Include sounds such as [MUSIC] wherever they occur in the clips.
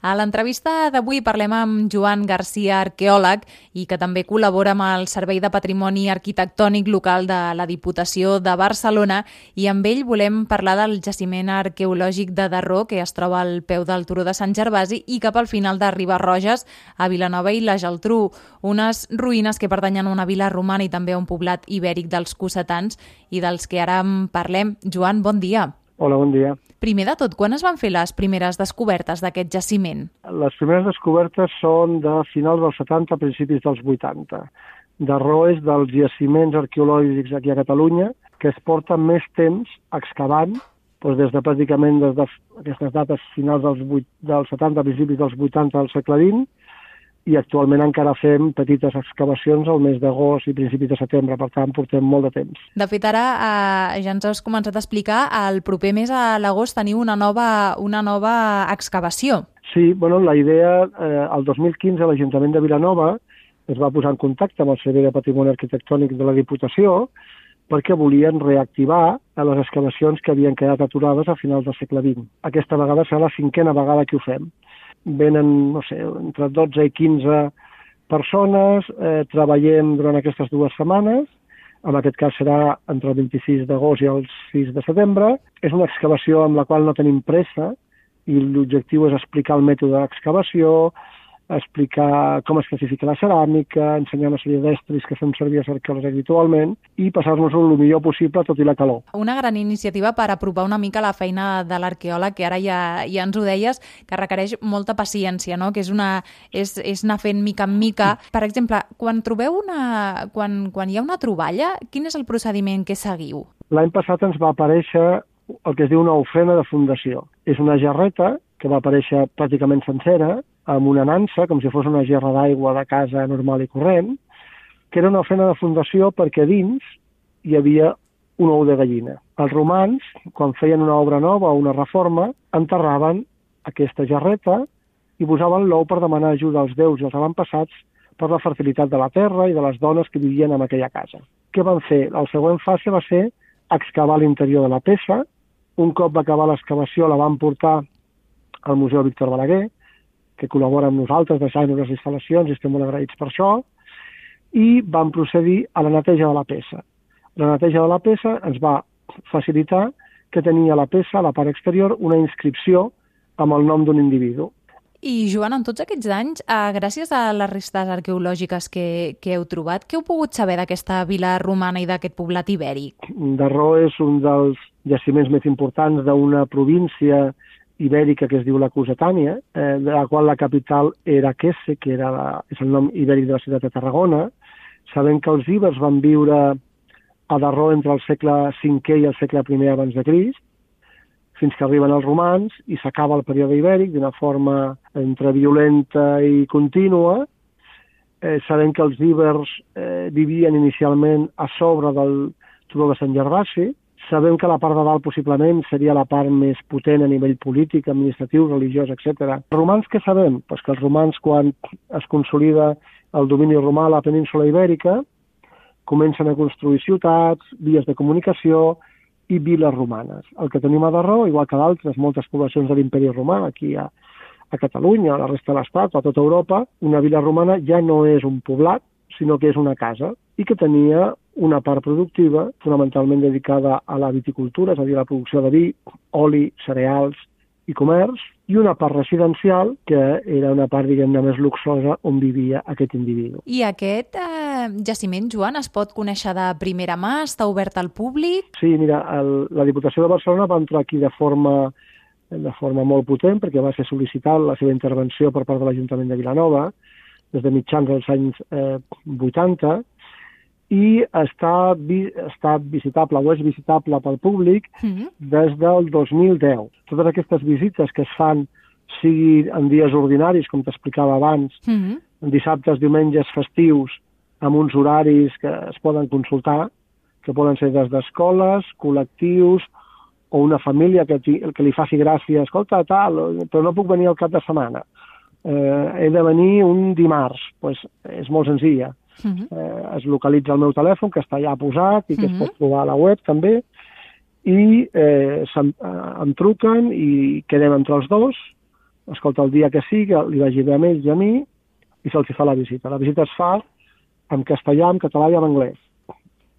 A l'entrevista d'avui parlem amb Joan Garcia, arqueòleg, i que també col·labora amb el Servei de Patrimoni Arquitectònic Local de la Diputació de Barcelona i amb ell volem parlar del jaciment arqueològic de Darró, que es troba al peu del Turó de Sant Gervasi i cap al final de Ribarroges, a Vilanova i la Geltrú, unes ruïnes que pertanyen a una vila romana i també a un poblat ibèric dels Cossetans i dels que ara en parlem. Joan, bon dia. Hola, bon dia. Primer de tot, quan es van fer les primeres descobertes d'aquest jaciment? Les primeres descobertes són de finals dels 70, principis dels 80. Darró és dels jaciments arqueològics aquí a Catalunya que es porta més temps excavant doncs des de pràcticament des d'aquestes dates finals dels, 8, dels 70, principis dels 80 del segle XX, i actualment encara fem petites excavacions al mes d'agost i principis de setembre, per tant portem molt de temps. De fet, ara eh, ja ens has començat a explicar, el proper mes a l'agost teniu una nova, una nova excavació. Sí, bueno, la idea, eh, el 2015 l'Ajuntament de Vilanova es va posar en contacte amb el Servei de Patrimoni Arquitectònic de la Diputació perquè volien reactivar les excavacions que havien quedat aturades a finals del segle XX. Aquesta vegada serà la cinquena vegada que ho fem venen, no sé, entre 12 i 15 persones, eh, treballem durant aquestes dues setmanes, en aquest cas serà entre el 26 d'agost i el 6 de setembre. És una excavació amb la qual no tenim pressa i l'objectiu és explicar el mètode d'excavació, explicar com es classifica la ceràmica, ensenyar una sèrie d'estris que fem servir a arqueòlegs habitualment i passar-nos-ho el millor possible tot i la calor. Una gran iniciativa per apropar una mica la feina de l'arqueòleg, que ara ja, ja ens ho deies, que requereix molta paciència, no? que és, una, és, és anar fent mica en mica. Per exemple, quan trobeu una... Quan, quan hi ha una troballa, quin és el procediment que seguiu? L'any passat ens va aparèixer el que es diu una ofrena de fundació. És una jarreta que va aparèixer pràcticament sencera, amb una nansa, com si fos una gerra d'aigua de casa normal i corrent, que era una ofrena de fundació perquè dins hi havia un ou de gallina. Els romans, quan feien una obra nova o una reforma, enterraven aquesta jarreta i posaven l'ou per demanar ajuda als déus i als avantpassats per la fertilitat de la terra i de les dones que vivien en aquella casa. Què van fer? El següent fase va ser excavar l'interior de la peça. Un cop va acabar l'excavació la van portar al Museu Víctor Balaguer, que col·labora amb nosaltres, deixant les instal·lacions i estem molt agraïts per això, i vam procedir a la neteja de la peça. La neteja de la peça ens va facilitar que tenia la peça, a la part exterior, una inscripció amb el nom d'un individu. I, Joan, en tots aquests anys, eh, gràcies a les restes arqueològiques que, que heu trobat, què heu pogut saber d'aquesta vila romana i d'aquest poblat ibèric? Darró és un dels jaciments més importants d'una província ibèrica que es diu la Cusatània, eh, de la qual la capital era Quesse, que era la, és el nom ibèric de la ciutat de Tarragona. Sabem que els ibers van viure a Darró entre el segle V i el segle I abans de Crist, fins que arriben els romans i s'acaba el període ibèric d'una forma entre violenta i contínua. Eh, sabem que els ibers eh, vivien inicialment a sobre del turó de Sant Gervasi, Sabem que la part de dalt possiblement seria la part més potent a nivell polític, administratiu, religiós, etc. Romans què sabem? Pues que els romans, quan es consolida el domini romà a la península ibèrica, comencen a construir ciutats, vies de comunicació i viles romanes. El que tenim a Darró, igual que d'altres, moltes poblacions de l'imperi romà, aquí a, a Catalunya, a la resta de l'Estat, a tota Europa, una vila romana ja no és un poblat, sinó que és una casa i que tenia una part productiva fonamentalment dedicada a la viticultura, és a dir, a la producció de vi, oli, cereals i comerç, i una part residencial, que era una part, diguem-ne, més luxosa on vivia aquest individu. I aquest eh, jaciment, Joan, es pot conèixer de primera mà? Està obert al públic? Sí, mira, el, la Diputació de Barcelona va entrar aquí de forma de forma molt potent, perquè va ser sol·licitat la seva intervenció per part de l'Ajuntament de Vilanova, des de mitjans dels anys eh, 80, i està, vi, està visitable o és visitable pel públic mm -hmm. des del 2010. Totes aquestes visites que es fan sigui en dies ordinaris, com t'explicava abans, mm -hmm. dissabtes, diumenges, festius, amb uns horaris que es poden consultar, que poden ser des d'escoles, col·lectius, o una família que, que li faci gràcia, escolta, tal, però no puc venir al cap de setmana. Eh, he de venir un dimarts, pues, és molt senzilla Uh -huh. eh, es localitza el meu telèfon, que està allà posat i que uh -huh. es pot trobar a la web també, i eh, em, eh, em truquen i quedem entre els dos, escolta, el dia que sigui, li vagi bé a ells i a mi, i se'ls fa la visita. La visita es fa en castellà, en català i en anglès.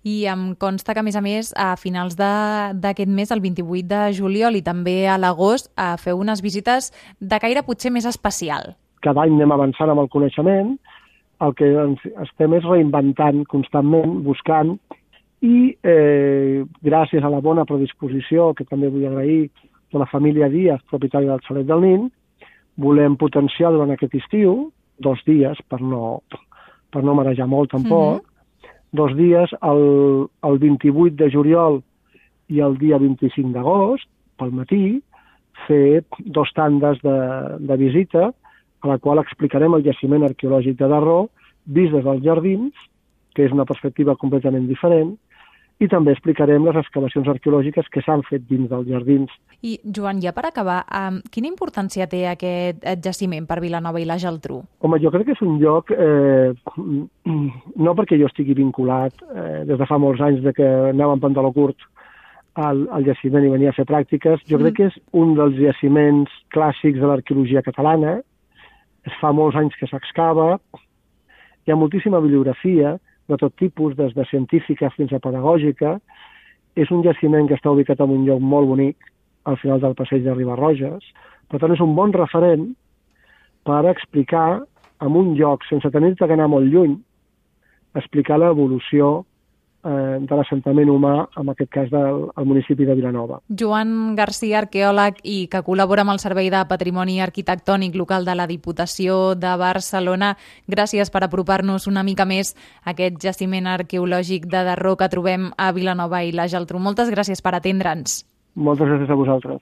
I em consta que, a més a més, a finals d'aquest mes, el 28 de juliol i també a l'agost, feu unes visites de caire potser més especial. Cada any anem avançant amb el coneixement, el que ens estem és reinventant constantment, buscant, i eh, gràcies a la bona predisposició, que també vull agrair, de la família Díaz, propietària del Xalet del Nin, volem potenciar durant aquest estiu, dos dies, per no, per no marejar molt tampoc, mm -hmm. Dos dies, el, el 28 de juliol i el dia 25 d'agost, pel matí, fer dos tandes de, de visita, a la qual explicarem el jaciment arqueològic de Darró, vist des dels jardins, que és una perspectiva completament diferent, i també explicarem les excavacions arqueològiques que s'han fet dins dels jardins. I, Joan, ja per acabar, um, quina importància té aquest jaciment per Vilanova i la Geltrú? Home, jo crec que és un lloc, eh, [CLEARS THROAT] no perquè jo estigui vinculat eh, des de fa molts anys de que anava en pantaló curt al, al jaciment i venia a fer pràctiques, jo mm. crec que és un dels jaciments clàssics de l'arqueologia catalana, es fa molts anys que s'excava, hi ha moltíssima bibliografia, de tot tipus, des de científica fins a pedagògica. És un jaciment que està ubicat en un lloc molt bonic, al final del passeig de Ribarroges. Per tant, és un bon referent per explicar en un lloc, sense tenir que anar molt lluny, explicar l'evolució eh, de l'assentament humà, en aquest cas del el municipi de Vilanova. Joan García, arqueòleg i que col·labora amb el Servei de Patrimoni Arquitectònic Local de la Diputació de Barcelona, gràcies per apropar-nos una mica més a aquest jaciment arqueològic de Darró que trobem a Vilanova i la Geltrú. Moltes gràcies per atendre'ns. Moltes gràcies a vosaltres.